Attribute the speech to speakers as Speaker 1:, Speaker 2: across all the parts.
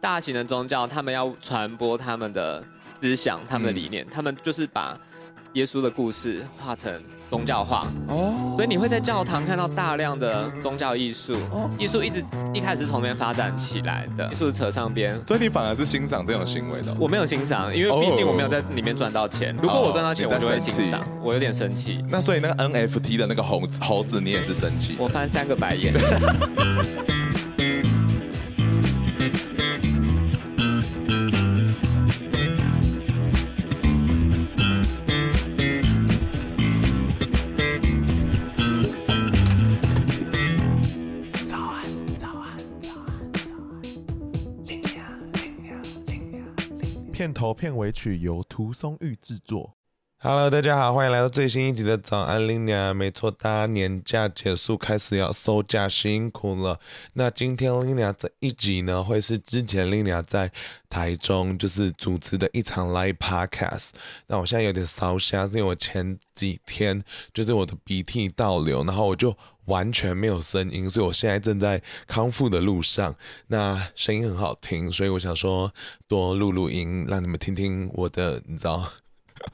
Speaker 1: 大型的宗教，他们要传播他们的思想、他们的理念，嗯、他们就是把耶稣的故事画成宗教化。哦，所以你会在教堂看到大量的宗教艺术。哦，艺术一直一开始从那边发展起来的，艺术扯上边。
Speaker 2: 所以你反而是欣赏这种行为的？
Speaker 1: 我没有欣赏，因为毕竟我没有在里面赚到钱。如果我赚到钱，我就会欣赏。我有点生气。
Speaker 2: 那所以那个 NFT 的那个猴子，猴子你也是生气？
Speaker 1: 我翻三个白眼。
Speaker 3: 片头片尾曲由涂松玉制作。
Speaker 4: Hello，大家好，欢迎来到最新一集的早安拎娘。没错，大家年假结束，开始要收假，辛苦了。那今天拎娘这一集呢，会是之前拎娘在台中就是主持的一场 live podcast。那我现在有点烧声，是因为我前几天就是我的鼻涕倒流，然后我就。完全没有声音，所以我现在正在康复的路上。那声音很好听，所以我想说多录录音，让你们听听我的，你知道。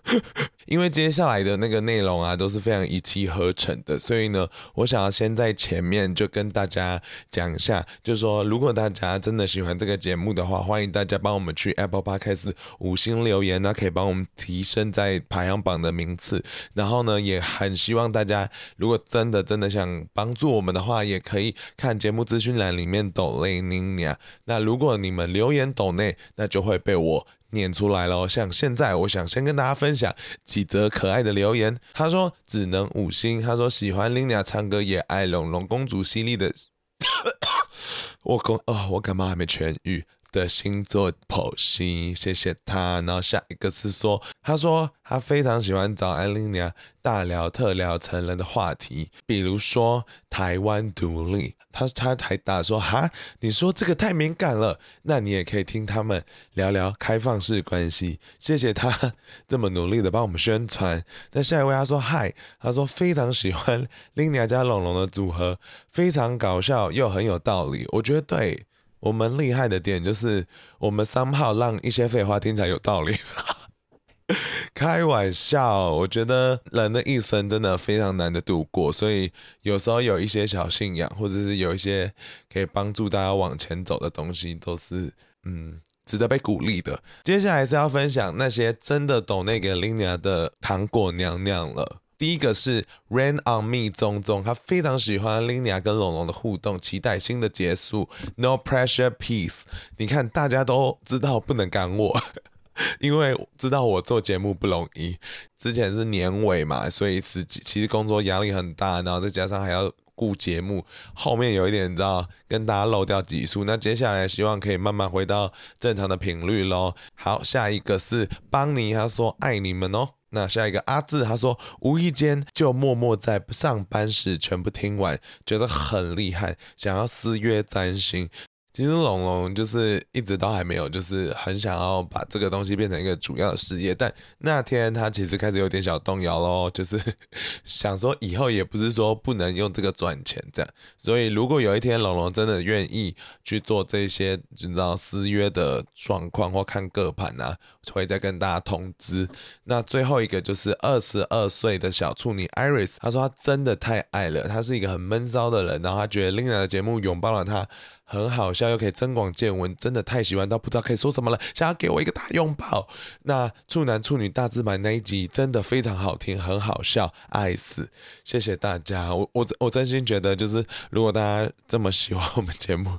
Speaker 4: 因为接下来的那个内容啊，都是非常一气呵成的，所以呢，我想要先在前面就跟大家讲一下，就是说，如果大家真的喜欢这个节目的话，欢迎大家帮我们去 Apple Podcast 五星留言，那可以帮我们提升在排行榜的名次。然后呢，也很希望大家，如果真的真的想帮助我们的话，也可以看节目资讯栏里面抖内拎娘。那如果你们留言抖内，那就会被我。念出来了，像现在，我想先跟大家分享几则可爱的留言。他说只能五星，他说喜欢 Lina 唱歌，也爱龙龙公主犀利的。我公啊，我感冒还没痊愈。的星座剖析，谢谢他。然后下一个是说，他说他非常喜欢早安拎娘大聊特聊成人的话题，比如说台湾独立。他他还打说哈，你说这个太敏感了，那你也可以听他们聊聊开放式关系。谢谢他这么努力的帮我们宣传。那下一位他说嗨，他说非常喜欢拎娘加龙龙的组合，非常搞笑又很有道理。我觉得对。我们厉害的点就是，我们三号让一些废话听起来有道理。开玩笑，我觉得人的一生真的非常难的度过，所以有时候有一些小信仰，或者是有一些可以帮助大家往前走的东西，都是嗯值得被鼓励的。接下来是要分享那些真的懂那个拎娘的糖果娘娘了。第一个是 Rain on Me 宗宗，他非常喜欢拎娘跟龙龙的互动，期待新的结束。No pressure, peace。你看，大家都知道不能赶我，因为知道我做节目不容易。之前是年尾嘛，所以实际其实工作压力很大，然后再加上还要顾节目，后面有一点你知道跟大家漏掉几数。那接下来希望可以慢慢回到正常的频率喽。好，下一个是邦尼，他说爱你们哦。那下一个阿志，他说无意间就默默在上班时全部听完，觉得很厉害，想要私约占星。其实龙龙就是一直都还没有，就是很想要把这个东西变成一个主要的事业。但那天他其实开始有点小动摇咯，就是 想说以后也不是说不能用这个赚钱这样。所以如果有一天龙龙真的愿意去做这些，你知道私约的状况或看个盘啊，会再跟大家通知。那最后一个就是二十二岁的小处女 Iris，他说他真的太爱了，他是一个很闷骚的人，然后他觉得拎娘的节目拥抱了他。很好笑，又可以增广见闻，真的太喜欢到不知道可以说什么了，想要给我一个大拥抱。那处男处女大字版那一集真的非常好听，很好笑，爱死！谢谢大家，我我我真心觉得，就是如果大家这么喜欢我们节目，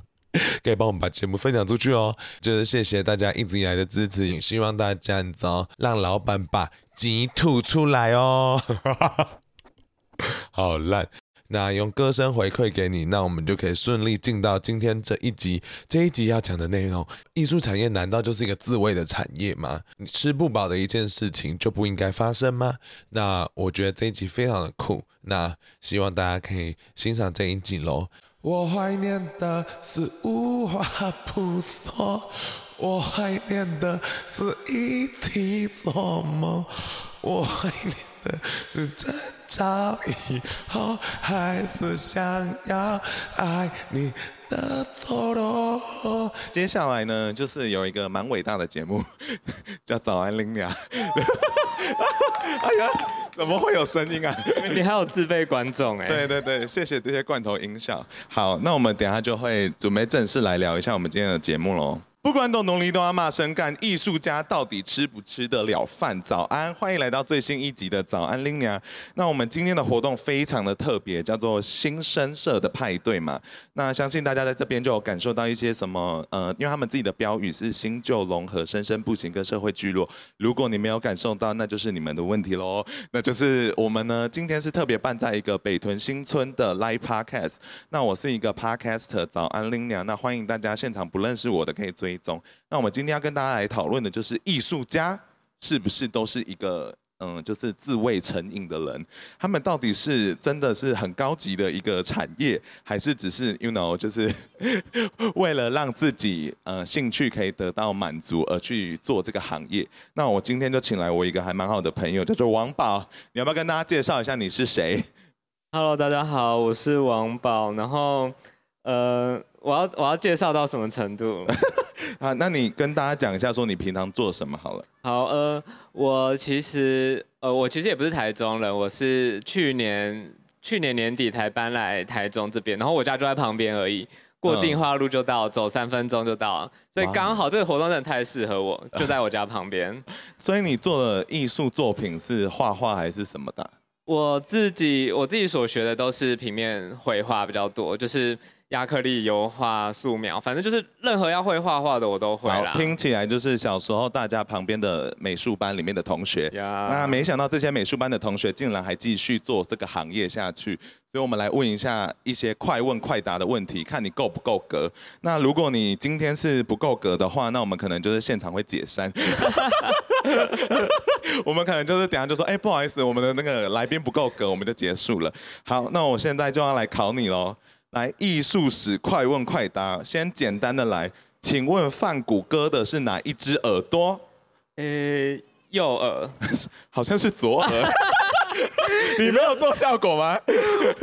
Speaker 4: 可以帮我们把节目分享出去哦。就是谢谢大家一直以来的支持，也希望大家你知道，让老板把鸡吐出来哦。好烂。那用歌声回馈给你，那我们就可以顺利进到今天这一集。这一集要讲的内容，艺术产业难道就是一个自卫的产业吗？你吃不饱的一件事情就不应该发生吗？那我觉得这一集非常的酷，那希望大家可以欣赏这一集喽。我怀念的是无话不说。我怀念的是一起做梦，我怀念的是争吵以后还是想要爱你的错落。
Speaker 2: 接下来呢，就是有一个蛮伟大的节目，叫《早安拎娘》。哎呀，怎么会有声音啊？
Speaker 1: 你还有自备观众哎？
Speaker 2: 对对对，谢谢这些罐头音效。好，那我们等下就会准备正式来聊一下我们今天的节目喽。不管懂农林都要骂声干，艺术家到底吃不吃得了饭？早安，欢迎来到最新一集的早安拎娘。那我们今天的活动非常的特别，叫做新生社的派对嘛。那相信大家在这边就有感受到一些什么，呃，因为他们自己的标语是新旧融合、生生不息跟社会聚落。如果你没有感受到，那就是你们的问题喽。那就是我们呢，今天是特别办在一个北屯新村的 Live Podcast。那我是一个 Podcaster，早安拎娘。那欢迎大家现场不认识我的可以追。那我们今天要跟大家来讨论的就是艺术家是不是都是一个嗯，就是自慰成瘾的人？他们到底是真的是很高级的一个产业，还是只是 you know 就是 为了让自己呃兴趣可以得到满足而去做这个行业？那我今天就请来我一个还蛮好的朋友，叫做王宝，你要不要跟大家介绍一下你是谁
Speaker 1: ？Hello，大家好，我是王宝。然后呃，我要我要介绍到什么程度？
Speaker 2: 啊，那你跟大家讲一下，说你平常做什么好了。
Speaker 1: 好，呃，我其实，呃，我其实也不是台中人，我是去年去年年底才搬来台中这边，然后我家就在旁边而已，过进化路就到，嗯、走三分钟就到了，所以刚好这个活动真的太适合我，就在我家旁边。
Speaker 2: 所以你做的艺术作品是画画还是什么的？
Speaker 1: 我自己我自己所学的都是平面绘画比较多，就是。亚克力、油画、素描，反正就是任何要会画画的我都会啦。
Speaker 2: 听起来就是小时候大家旁边的美术班里面的同学。那没想到这些美术班的同学竟然还继续做这个行业下去，所以我们来问一下一些快问快答的问题，看你够不够格。那如果你今天是不够格的话，那我们可能就是现场会解散。我们可能就是等下就说，哎、欸，不好意思，我们的那个来宾不够格，我们就结束了。好，那我现在就要来考你喽。来，艺术史快问快答，先简单的来，请问范谷歌的是哪一只耳朵？
Speaker 1: 呃、欸，右耳，
Speaker 2: 好像是左耳。你没有做效果吗？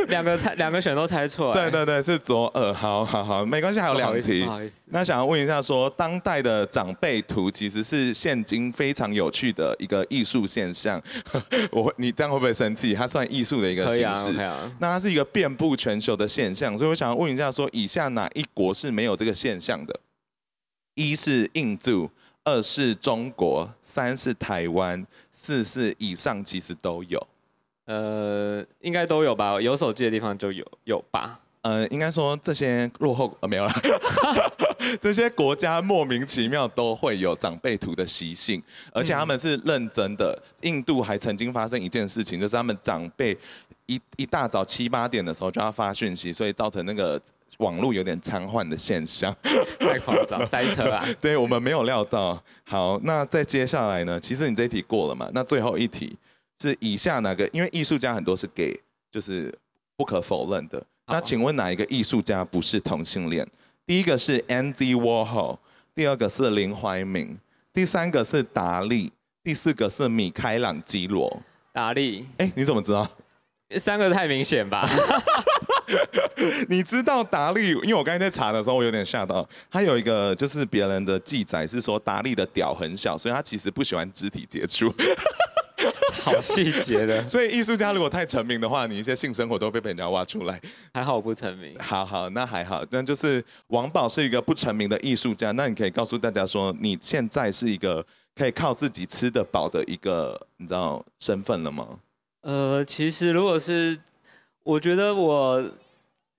Speaker 1: 两个猜，两个选都猜错。
Speaker 2: 对对对，是左耳。好好好，没关系，还有两题。那想要问一下说，说当代的长辈图其实是现今非常有趣的一个艺术现象。我，你这样会不会生气？它算艺术的一个形式。啊，啊。那它是一个遍布全球的现象，所以我想要问一下说，说以下哪一国是没有这个现象的？一是印度，二是中国，三是台湾，四是以上其实都有。
Speaker 1: 呃，应该都有吧，有手机的地方就有有吧。
Speaker 2: 呃，应该说这些落后呃没有了，这些国家莫名其妙都会有长辈图的习性，而且他们是认真的。印度还曾经发生一件事情，就是他们长辈一一大早七八点的时候就要发讯息，所以造成那个网络有点瘫痪的现象。
Speaker 1: 太夸张，塞车啊！
Speaker 2: 对，我们没有料到。好，那再接下来呢？其实你这一题过了嘛？那最后一题。是以下哪个？因为艺术家很多是 gay，就是不可否认的。那请问哪一个艺术家不是同性恋？第一个是 Andy Warhol，第二个是林怀民，第三个是达利，第四个是米开朗基罗。
Speaker 1: 达利？
Speaker 2: 哎，你怎么知道？
Speaker 1: 三个太明显吧？
Speaker 2: 你知道达利？因为我刚才在查的时候，我有点吓到。他有一个就是别人的记载是说，达利的屌很小，所以他其实不喜欢肢体接触。
Speaker 1: 好细节的，
Speaker 2: 所以艺术家如果太成名的话，你一些性生活都会被人家挖出来。
Speaker 1: 还好我不成名。
Speaker 2: 好好，那还好。那就是王宝是一个不成名的艺术家，那你可以告诉大家说，你现在是一个可以靠自己吃得饱的一个，你知道身份了吗？
Speaker 1: 呃，其实如果是，我觉得我，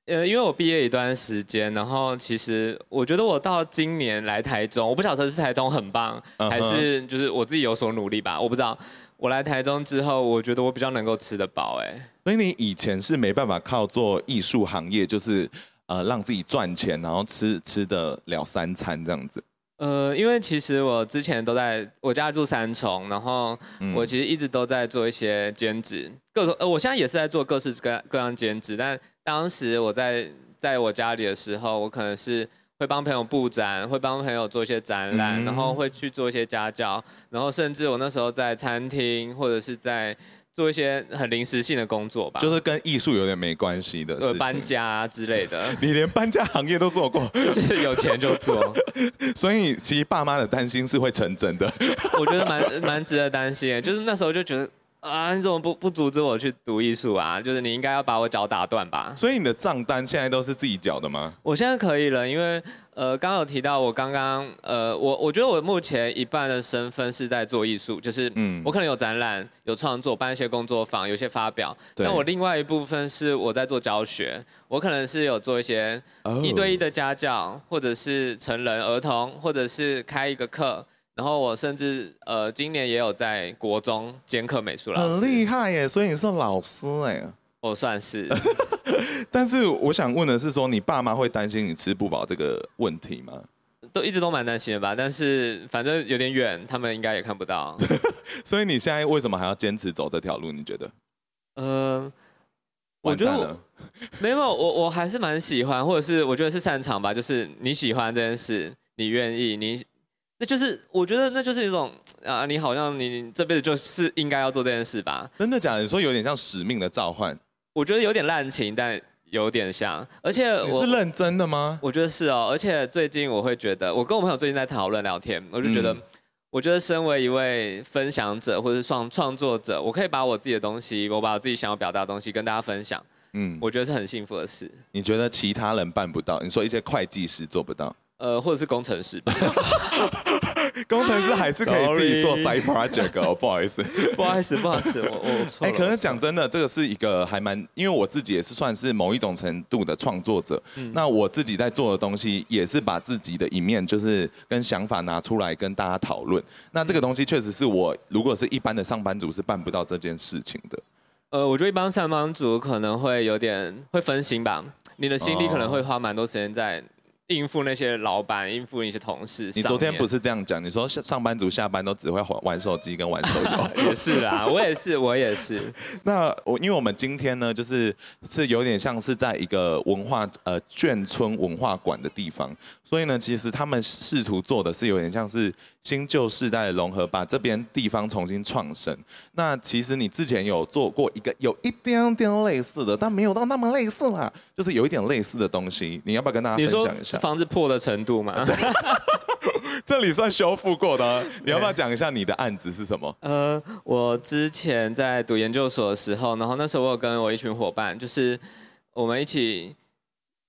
Speaker 1: 呃，因为我毕业一段时间，然后其实我觉得我到今年来台中，我不晓得是台中很棒，还是就是我自己有所努力吧，我不知道。我来台中之后，我觉得我比较能够吃得饱，哎。
Speaker 2: 所以你以前是没办法靠做艺术行业，就是呃让自己赚钱，然后吃吃得了三餐这样子。
Speaker 1: 呃，因为其实我之前都在我家住三重，然后我其实一直都在做一些兼职，各种呃，我现在也是在做各式各各样兼职，但当时我在在我家里的时候，我可能是。会帮朋友布展，会帮朋友做一些展览，嗯、然后会去做一些家教，然后甚至我那时候在餐厅或者是在做一些很临时性的工作吧，
Speaker 2: 就是跟艺术有点没关系的，呃，
Speaker 1: 搬家之类的。
Speaker 2: 你连搬家行业都做过，
Speaker 1: 就是有钱就做。
Speaker 2: 所以其实爸妈的担心是会成真的。
Speaker 1: 我觉得蛮蛮值得担心，就是那时候就觉得。啊！你怎么不不阻止我去读艺术啊？就是你应该要把我脚打断吧。
Speaker 2: 所以你的账单现在都是自己缴的吗？
Speaker 1: 我现在可以了，因为呃，刚刚有提到我刚刚呃，我我觉得我目前一半的身份是在做艺术，就是嗯，我可能有展览、有创作、办一些工作坊、有些发表。对。但我另外一部分是我在做教学，我可能是有做一些一对一的家教，或者是成人、儿童，或者是开一个课。然后我甚至呃，今年也有在国中兼课美术老师，
Speaker 2: 很厉害耶！所以你是老师哎，
Speaker 1: 我算是。
Speaker 2: 但是我想问的是，说你爸妈会担心你吃不饱这个问题吗？
Speaker 1: 都一直都蛮担心的吧，但是反正有点远，他们应该也看不到。
Speaker 2: 所以你现在为什么还要坚持走这条路？你觉得？
Speaker 1: 呃，我觉得我没有，我我还是蛮喜欢，或者是我觉得是擅长吧。就是你喜欢这件事，你愿意，你。那就是我觉得那就是一种啊，你好像你这辈子就是应该要做这件事吧？
Speaker 2: 真的假的？你说有点像使命的召唤？
Speaker 1: 我觉得有点滥情，但有点像。而且我
Speaker 2: 是认真的吗？
Speaker 1: 我觉得是哦。而且最近我会觉得，我跟我朋友最近在讨论聊天，我就觉得，嗯、我觉得身为一位分享者或者是创创作者，我可以把我自己的东西，我把我自己想要表达的东西跟大家分享。嗯，我觉得是很幸福的事。
Speaker 2: 你觉得其他人办不到？你说一些会计师做不到？
Speaker 1: 呃，或者是工程师吧。
Speaker 2: 工程师还是可以自己做 side project 哦，不好意思，
Speaker 1: 不好意思，不好意思，我我。哎，
Speaker 2: 可能讲真的，这个是一个还蛮，因为我自己也是算是某一种程度的创作者。嗯、那我自己在做的东西，也是把自己的一面，就是跟想法拿出来跟大家讨论。那这个东西确实是我，如果是一般的上班族，是办不到这件事情的。
Speaker 1: 呃，我觉得一般上班族可能会有点会分心吧，你的心力可能会花蛮多时间在。应付那些老板，应付一些同事。
Speaker 2: 你昨天不是这样讲？你说上班族下班都只会玩手机跟玩手游。
Speaker 1: 也是啦，我也是，我也是。
Speaker 2: 那我因为我们今天呢，就是是有点像是在一个文化呃眷村文化馆的地方，所以呢，其实他们试图做的是有点像是新旧世代的融合，把这边地方重新创生。那其实你之前有做过一个有一点点类似的，但没有到那么类似啦，就是有一点类似的东西，你要不要跟大家分享一下？
Speaker 1: 房子破的程度嘛，
Speaker 2: 这里算修复过的。你要不要讲一下你的案子是什么？
Speaker 1: 呃，我之前在读研究所的时候，然后那时候我有跟我一群伙伴，就是我们一起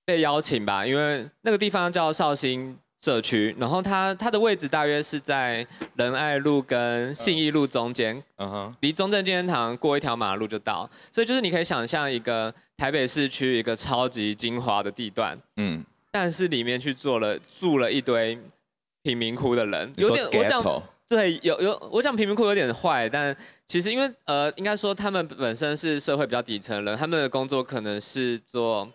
Speaker 1: 被邀请吧，因为那个地方叫绍兴社区，然后它它的位置大约是在仁爱路跟信义路中间，嗯哼，离中正纪念堂过一条马路就到，所以就是你可以想象一个台北市区一个超级精华的地段，嗯。但是里面去做了住了一堆贫民窟的人，有点我讲对有有我讲贫民窟有点坏，但其实因为呃应该说他们本身是社会比较底层人，他们的工作可能是做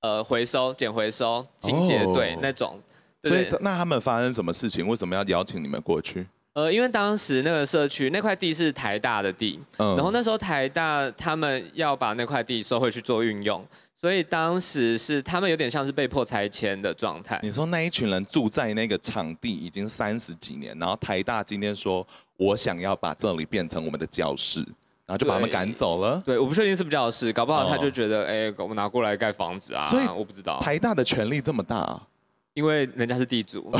Speaker 1: 呃回收捡回收清洁队那种，
Speaker 2: 所以那他们发生什么事情？为什么要邀请你们过去？
Speaker 1: 呃，因为当时那个社区那块地是台大的地，嗯，然后那时候台大他们要把那块地收回去做运用。所以当时是他们有点像是被迫拆迁的状态。
Speaker 2: 你说那一群人住在那个场地已经三十几年，然后台大今天说我想要把这里变成我们的教室，然后就把他们赶走了。
Speaker 1: 对，我不确定是不是教室，搞不好他就觉得哎、哦欸，我们拿过来盖房子啊。
Speaker 2: 所以
Speaker 1: 我不知道
Speaker 2: 台大的权力这么大啊，
Speaker 1: 因为人家是地主。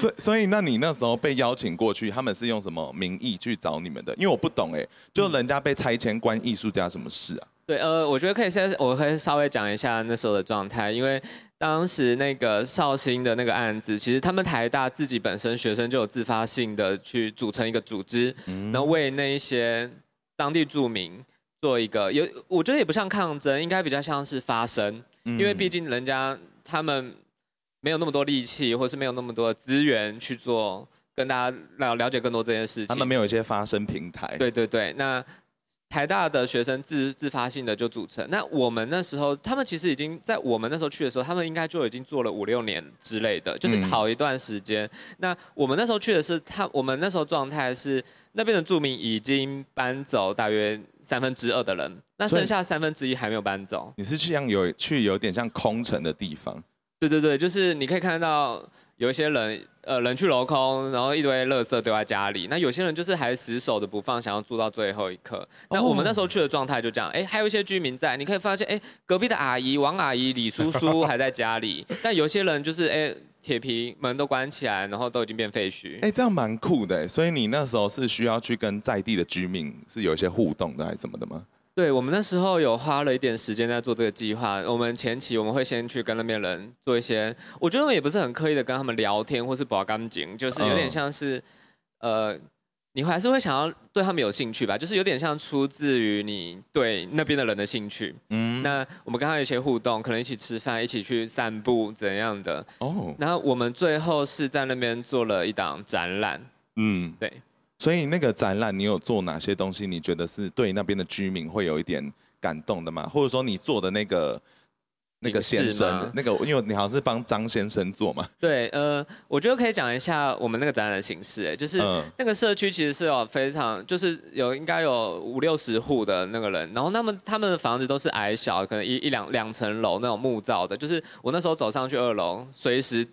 Speaker 2: 所以所以那你那时候被邀请过去，他们是用什么名义去找你们的？因为我不懂哎，就人家被拆迁关艺术家什么事啊？
Speaker 1: 对，呃，我觉得可以先，我可以稍微讲一下那时候的状态，因为当时那个绍兴的那个案子，其实他们台大自己本身学生就有自发性的去组成一个组织，然后为那一些当地住民做一个有，我觉得也不像抗争，应该比较像是发声，因为毕竟人家他们没有那么多力气，或是没有那么多资源去做。跟大家了了解更多这件事情。
Speaker 2: 他们没有一些发声平台。
Speaker 1: 对对对，那。台大的学生自自发性的就组成，那我们那时候，他们其实已经在我们那时候去的时候，他们应该就已经做了五六年之类的，就是跑一段时间。嗯、那我们那时候去的是他，我们那时候状态是那边的住民已经搬走大约三分之二的人，那剩下三分之一还没有搬走。
Speaker 2: 你是去像有去有点像空城的地方？
Speaker 1: 对对对，就是你可以看到。有一些人，呃，人去楼空，然后一堆垃圾丢在家里。那有些人就是还死守的不放，想要住到最后一刻。那我们那时候去的状态就这样，哎，还有一些居民在，你可以发现，哎，隔壁的阿姨、王阿姨、李叔叔还在家里。但有些人就是，哎，铁皮门都关起来，然后都已经变废墟。
Speaker 2: 哎，这样蛮酷的。所以你那时候是需要去跟在地的居民是有一些互动的，还是什么的吗？
Speaker 1: 对，我们那时候有花了一点时间在做这个计划。我们前期我们会先去跟那边人做一些，我觉得我们也不是很刻意的跟他们聊天，或是保干净，就是有点像是，呃，你还是会想要对他们有兴趣吧，就是有点像出自于你对那边的人的兴趣。嗯，那我们跟他有一些互动，可能一起吃饭，一起去散步怎样的。哦，然后我们最后是在那边做了一档展览。嗯，对。
Speaker 2: 所以那个展览，你有做哪些东西？你觉得是对那边的居民会有一点感动的吗？或者说你做的那个那个先生，那个因为你好像是帮张先生做嘛？
Speaker 1: 对，呃，我觉得可以讲一下我们那个展览的形式。哎，就是那个社区其实是有非常，就是有应该有五六十户的那个人，然后他们他们的房子都是矮小，可能一一两两层楼那种木造的。就是我那时候走上去二楼，随时。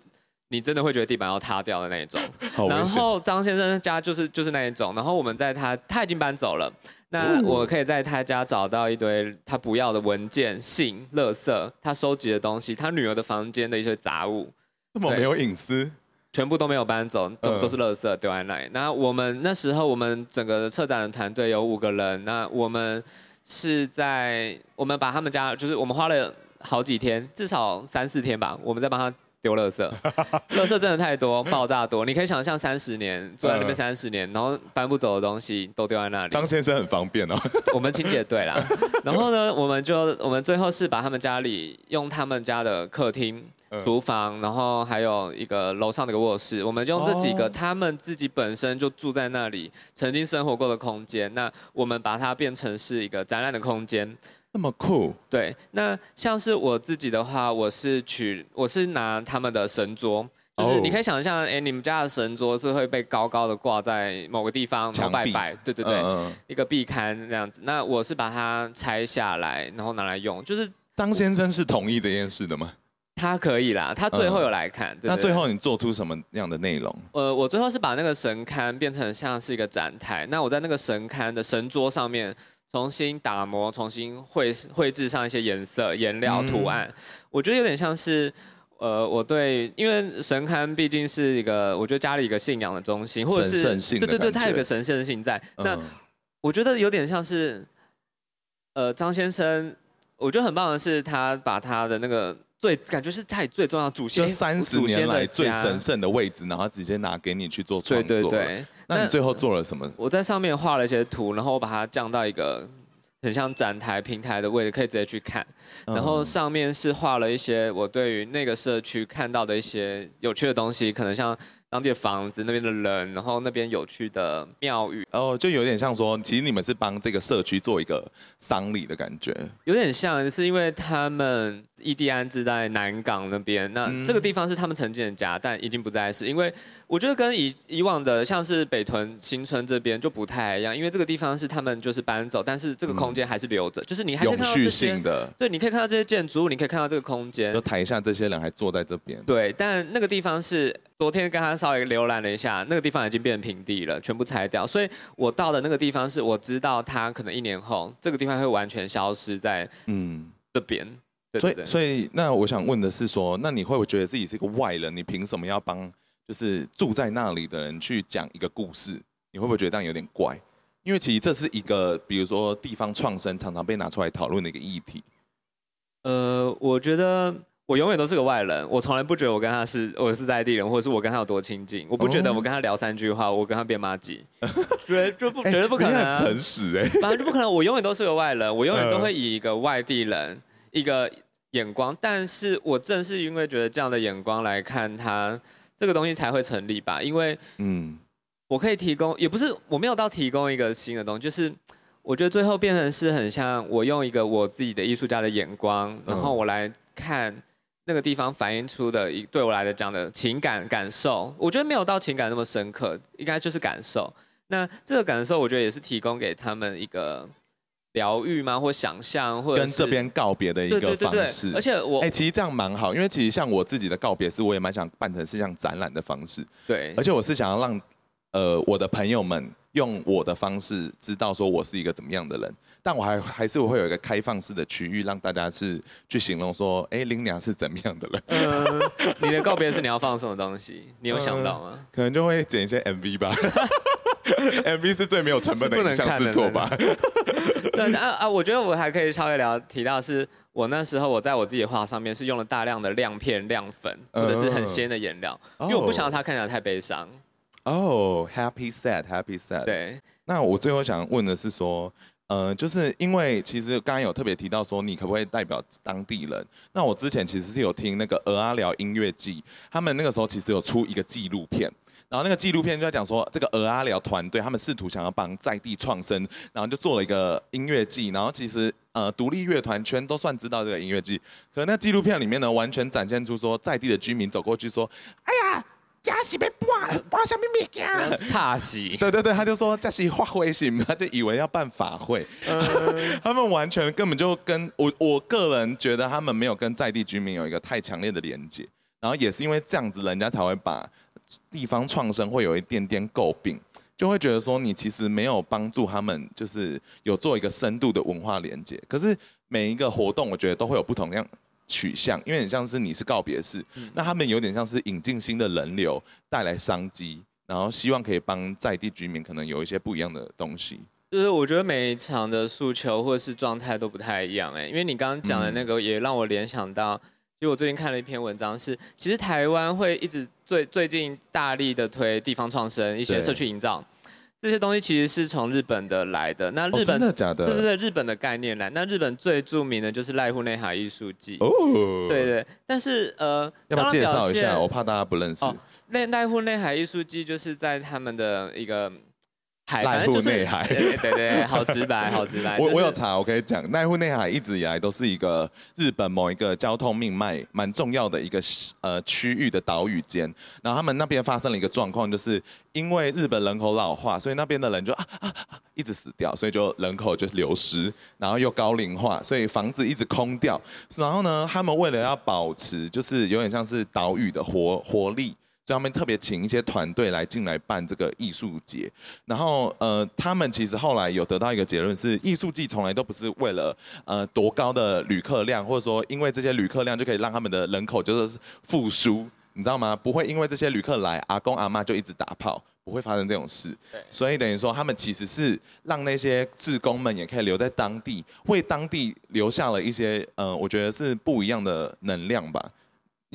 Speaker 1: 你真的会觉得地板要塌掉的那一种。然后张先生家就是就是那一种。然后我们在他他已经搬走了，那我可以在他家找到一堆他不要的文件、信、垃圾，他收集的东西，他女儿的房间的一些杂物。
Speaker 2: 这么没有隐私？
Speaker 1: 全部都没有搬走，都都是垃圾丢在那里。那我们那时候我们整个策展的团队有五个人，那我们是在我们把他们家就是我们花了好几天，至少三四天吧，我们在帮他。丢垃圾，垃圾真的太多，爆炸多。你可以想象三十年住在那边三十年，然后搬不走的东西都丢在那里。
Speaker 2: 张先生很方便哦。
Speaker 1: 我们清洁队啦，然后呢，我们就我们最后是把他们家里用他们家的客厅、厨房，然后还有一个楼上的一个卧室，我们就用这几个他们自己本身就住在那里、曾经生活过的空间，那我们把它变成是一个展览的空间。
Speaker 2: 那么酷，
Speaker 1: 对。那像是我自己的话，我是取，我是拿他们的神桌，就是你可以想象，哎、欸，你们家的神桌是会被高高的挂在某个地方，然后拜拜，对对对，嗯嗯一个壁龛那样子。那我是把它拆下来，然后拿来用。就是
Speaker 2: 张先生是同意这件事的吗？
Speaker 1: 他可以啦，他最后有来看。
Speaker 2: 那最后你做出什么样的内容？
Speaker 1: 呃，我最后是把那个神龛变成像是一个展台。那我在那个神龛的神桌上面。重新打磨，重新绘绘制上一些颜色、颜料、图案，嗯、我觉得有点像是，呃，我对，因为神龛毕竟是一个，我觉得家里一个信仰的中心，或者是对对对，它有个神圣性在。嗯、那我觉得有点像是，呃，张先生，我觉得很棒的是，他把他的那个。最感觉是家里最重要的祖先，
Speaker 2: 三十年来最神圣的位置，然后直接拿给你去做创作。
Speaker 1: 对对对，
Speaker 2: 那你最后做了什么？
Speaker 1: 我在上面画了一些图，然后我把它降到一个很像展台平台的位置，可以直接去看。然后上面是画了一些我对于那个社区看到的一些有趣的东西，可能像。当地的房子，那边的人，然后那边有趣的庙宇，
Speaker 2: 哦，就有点像说，其实你们是帮这个社区做一个丧礼的感觉，
Speaker 1: 有点像，是因为他们异地安置在南港那边，那这个地方是他们曾经的家，但已经不再是，因为我觉得跟以以往的像是北屯新村这边就不太一样，因为这个地方是他们就是搬走，但是这个空间还是留着，嗯、就是你还可以看到这些
Speaker 2: 的，
Speaker 1: 对，你可以看到这些建筑物，你可以看到这个空间，
Speaker 2: 就台下这些人还坐在这边，
Speaker 1: 对，但那个地方是。昨天跟他稍微浏览了一下，那个地方已经变成平地了，全部拆掉。所以我到的那个地方是我知道他可能一年后这个地方会完全消失在嗯这边。
Speaker 2: 所以所以那我想问的是说，那你会不会觉得自己是一个外人？你凭什么要帮就是住在那里的人去讲一个故事？你会不会觉得这样有点怪？因为其实这是一个比如说地方创生常常被拿出来讨论的一个议题。
Speaker 1: 呃，我觉得。我永远都是个外人，我从来不觉得我跟他是我是在地人，或者是我跟他有多亲近。我不觉得我跟他聊三句话，我跟他变妈吉，绝就不绝对不可能。
Speaker 2: 很诚实哎，
Speaker 1: 反正就不可能。我永远都是个外人，我永远都会以一个外地人一个眼光。但是我正是因为觉得这样的眼光来看它这个东西才会成立吧？因为嗯，我可以提供，也不是我没有到提供一个新的东西，就是我觉得最后变成是很像我用一个我自己的艺术家的眼光，然后我来看那个地方反映出的一对我来讲的情感感受，我觉得没有到情感那么深刻，应该就是感受。那这个感受，我觉得也是提供给他们一个疗愈吗？或想象，或者
Speaker 2: 跟这边告别的一个方式。
Speaker 1: 而且我，
Speaker 2: 哎、欸，其实这样蛮好，因为其实像我自己的告别式，我也蛮想办成是像展览的方式。
Speaker 1: 对，
Speaker 2: 而且我是想要让呃我的朋友们用我的方式知道说我是一个怎么样的人，但我还还是我会有一个开放式的区域，让大家是去形容说，哎、欸，拎娘是怎么样的人。
Speaker 1: 呃，你的告别式你要放什么东西？你有想到吗？呃、
Speaker 2: 可能就会剪一些 MV 吧。MV 是最没有成本的影像制作吧？
Speaker 1: 对啊啊！我觉得我还可以稍微聊提到，是我那时候我在我自己的画上面是用了大量的亮片、亮粉，或者是很鲜的颜料，因为我不想让它看起来太悲伤。
Speaker 2: 哦，Happy Sad，Happy Sad。
Speaker 1: 对。
Speaker 2: 那我最后想问的是说，呃，就是因为其实刚刚有特别提到说，你可不可以代表当地人？那我之前其实是有听那个鹅阿寮音乐季，他们那个时候其实有出一个纪录片。然后那个纪录片就在讲说，这个俄阿寮团队他们试图想要帮在地创生，然后就做了一个音乐季。然后其实呃，独立乐团圈都算知道这个音乐季，可那纪录片里面呢，完全展现出说在地的居民走过去说：“哎呀，这是被搬搬什么物件？”
Speaker 1: 差死！
Speaker 2: 对对对，他就说这是发会型，他就以为要办法会。嗯、他们完全根本就跟我我个人觉得他们没有跟在地居民有一个太强烈的连接。然后也是因为这样子，人家才会把。地方创生会有一点点诟病，就会觉得说你其实没有帮助他们，就是有做一个深度的文化连接。可是每一个活动，我觉得都会有不同样取向，因为很像是你是告别式，嗯、那他们有点像是引进新的人流，带来商机，然后希望可以帮在地居民可能有一些不一样的东西。
Speaker 1: 就是我觉得每一场的诉求或者是状态都不太一样哎，因为你刚刚讲的那个也让我联想到。其实我最近看了一篇文章，是其实台湾会一直最最近大力的推地方创生，一些社区营造，这些东西其实是从日本的来的。那日本、哦、真
Speaker 2: 的假的？
Speaker 1: 对对对，日本的概念来。那日本最著名的就是濑户内海艺术祭。哦。对对，但是呃，
Speaker 2: 要不要介绍一下？我怕大家不认识。哦，
Speaker 1: 濑濑户内海艺术祭就是在他们的一个。
Speaker 2: 海，濑户内海，
Speaker 1: 对对对，好直白，好直白。
Speaker 2: 我我有查，我可以讲，濑户内海一直以来都是一个日本某一个交通命脉蛮重要的一个呃区域的岛屿间。然后他们那边发生了一个状况，就是因为日本人口老化，所以那边的人就啊啊啊一直死掉，所以就人口就流失，然后又高龄化，所以房子一直空掉。然后呢，他们为了要保持，就是有点像是岛屿的活活力。所以他们特别请一些团队来进来办这个艺术节，然后呃，他们其实后来有得到一个结论是，艺术季从来都不是为了呃多高的旅客量，或者说因为这些旅客量就可以让他们的人口就是复苏，你知道吗？不会因为这些旅客来，阿公阿妈就一直打炮，不会发生这种事。所以等于说他们其实是让那些志工们也可以留在当地，为当地留下了一些呃，我觉得是不一样的能量吧。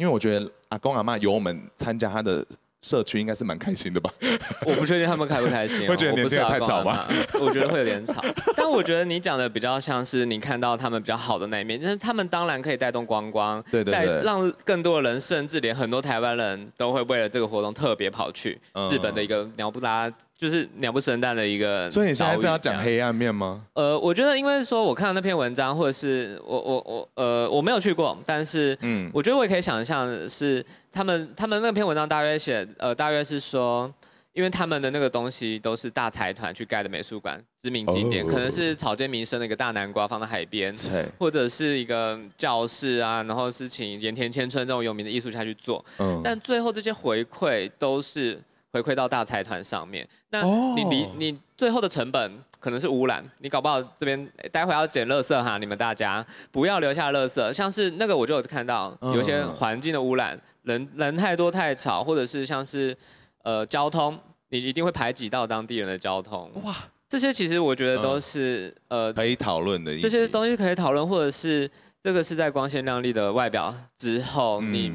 Speaker 2: 因为我觉得阿公阿妈有我们参加他的社区，应该是蛮开心的吧？
Speaker 1: 我不确定他们开不开心，
Speaker 2: 会觉得年纪太吵吗？
Speaker 1: 我觉得会有点吵。但我觉得你讲的比较像是你看到他们比较好的那一面，就是他们当然可以带动观光，
Speaker 2: 对对对，
Speaker 1: 让更多的人，甚至连很多台湾人都会为了这个活动特别跑去日本的一个鸟不拉。就是鸟不生蛋的一个，
Speaker 2: 所以你现在是要讲黑暗面吗？
Speaker 1: 呃，我觉得因为说我看到那篇文章，或者是我我我呃我没有去过，但是嗯，我觉得我也可以想象是他们他们那篇文章大约写呃大约是说，因为他们的那个东西都是大财团去盖的美术馆，知名景点，可能是草间弥生的一个大南瓜放在海边，或者是一个教室啊，然后是请盐田千春这种有名的艺术家去做，嗯，但最后这些回馈都是。回馈到大财团上面，那你你你最后的成本可能是污染，你搞不好这边待会要捡垃圾哈，你们大家不要留下垃圾，像是那个我就有看到有一些环境的污染，人人太多太吵，或者是像是呃交通，你一定会排挤到当地人的交通，哇，这些其实我觉得都是呃
Speaker 2: 可以讨论的，
Speaker 1: 这些东西可以讨论，或者是这个是在光鲜亮丽的外表之后你。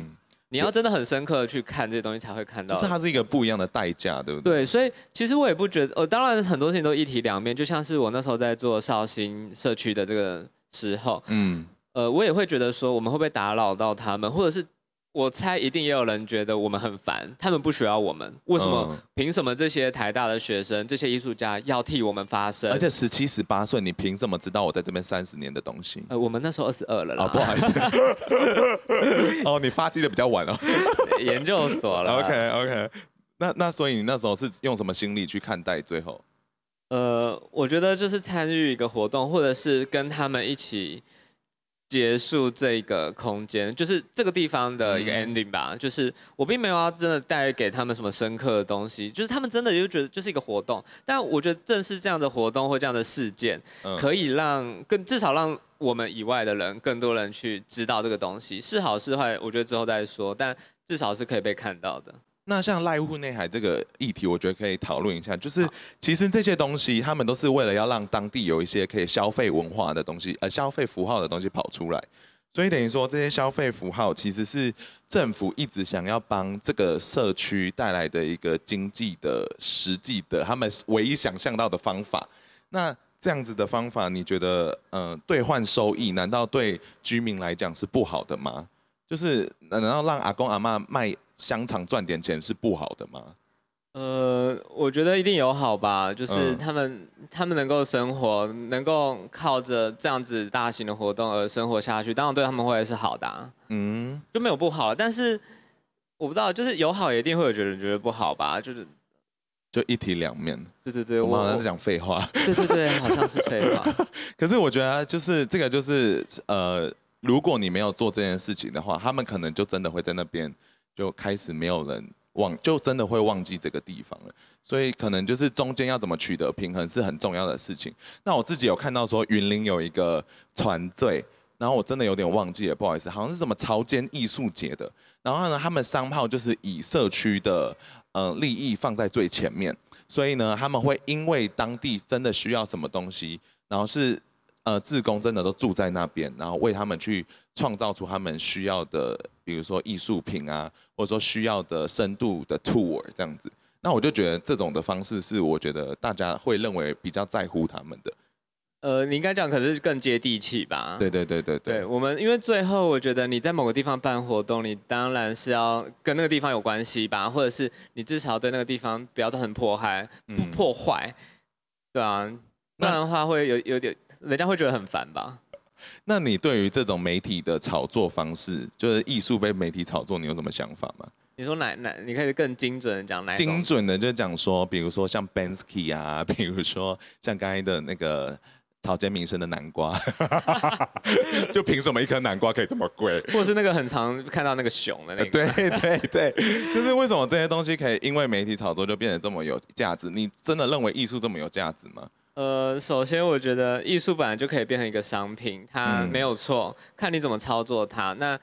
Speaker 1: 你要真的很深刻的去看这些东西，才会看到。
Speaker 2: 就是它是一个不一样的代价，对不对？
Speaker 1: 对，所以其实我也不觉得，呃，当然很多事情都一体两面。就像是我那时候在做绍兴社区的这个时候，嗯，呃，我也会觉得说，我们会不会打扰到他们，或者是我猜一定也有人觉得我们很烦，他们不需要我们，为什么？凭什么这些台大的学生、这些艺术家要替我们发声？
Speaker 2: 而且十七、十八岁，你凭什么知道我在这边三十年的东西？
Speaker 1: 呃，我们那时候二十二了啦。
Speaker 2: 哦，不好意思。哦，你发迹的比较晚哦。
Speaker 1: 研究所了。
Speaker 2: OK OK，那那所以你那时候是用什么心理去看待最后？
Speaker 1: 呃，我觉得就是参与一个活动，或者是跟他们一起。结束这个空间，就是这个地方的一个 ending 吧。嗯、就是我并没有要真的带给他们什么深刻的东西，就是他们真的就觉得就是一个活动。但我觉得正是这样的活动或这样的事件，嗯、可以让更至少让我们以外的人，更多人去知道这个东西是好是坏，我觉得之后再说。但至少是可以被看到的。
Speaker 2: 那像赖户内海这个议题，我觉得可以讨论一下。就是其实这些东西，他们都是为了要让当地有一些可以消费文化的东西，呃，消费符号的东西跑出来。所以等于说，这些消费符号其实是政府一直想要帮这个社区带来的一个经济的实际的，他们唯一想象到的方法。那这样子的方法，你觉得，呃，兑换收益，难道对居民来讲是不好的吗？就是难道让阿公阿妈卖？香肠赚点钱是不好的吗？
Speaker 1: 呃，我觉得一定有好吧，就是他们、嗯、他们能够生活，能够靠着这样子大型的活动而生活下去，当然对他们会是好的、啊。嗯，就没有不好，但是我不知道，就是有好也一定会有觉得觉得不好吧，就是
Speaker 2: 就一体两面。
Speaker 1: 对对对，
Speaker 2: 我们好像在讲废话。
Speaker 1: 对对对，好像是废话。
Speaker 2: 可是我觉得就是这个就是呃，如果你没有做这件事情的话，他们可能就真的会在那边。就开始没有人忘，就真的会忘记这个地方了。所以可能就是中间要怎么取得平衡是很重要的事情。那我自己有看到说云林有一个团队，然后我真的有点忘记了，不好意思，好像是什么潮间艺术节的。然后呢，他们商号就是以社区的呃利益放在最前面，所以呢，他们会因为当地真的需要什么东西，然后是。呃，志工真的都住在那边，然后为他们去创造出他们需要的，比如说艺术品啊，或者说需要的深度的 tour 这样子。那我就觉得这种的方式是我觉得大家会认为比较在乎他们的。
Speaker 1: 呃，你应该讲可是更接地气吧？
Speaker 2: 对对对对对。
Speaker 1: 对我们，因为最后我觉得你在某个地方办活动，你当然是要跟那个地方有关系吧，或者是你至少对那个地方不要造成破坏、不、破坏，对啊，不然的话会有有点。人家会觉得很烦吧？
Speaker 2: 那你对于这种媒体的炒作方式，就是艺术被媒体炒作，你有什么想法吗？
Speaker 1: 你说哪哪？你可以更精准的讲哪？
Speaker 2: 精准的就讲说，比如说像 Banksy 啊，比如说像刚才的那个草间弥生的南瓜，就凭什么一颗南瓜可以这么贵？
Speaker 1: 或者是那个很常看到那个熊的那个？
Speaker 2: 对 对对，就是为什么这些东西可以因为媒体炒作就变得这么有价值？你真的认为艺术这么有价值吗？
Speaker 1: 呃，首先我觉得艺术本来就可以变成一个商品，它没有错，嗯、看你怎么操作它。那你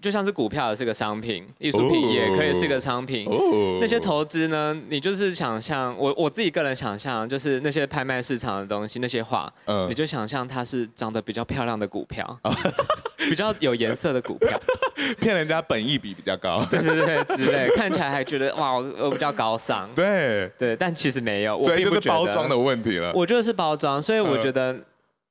Speaker 1: 就像是股票也是个商品，艺术品也可以是个商品。哦、那些投资呢，你就是想象我我自己个人想象，就是那些拍卖市场的东西，那些画，嗯、你就想象它是长得比较漂亮的股票，哦、比较有颜色的股票。
Speaker 2: 骗人家本意比比较高，
Speaker 1: 对对对之类，看起来还觉得哇，我比较高尚。
Speaker 2: 对
Speaker 1: 对，但其实没有，
Speaker 2: 所以就是包装的问题了。
Speaker 1: 我觉得是包装，所以我觉得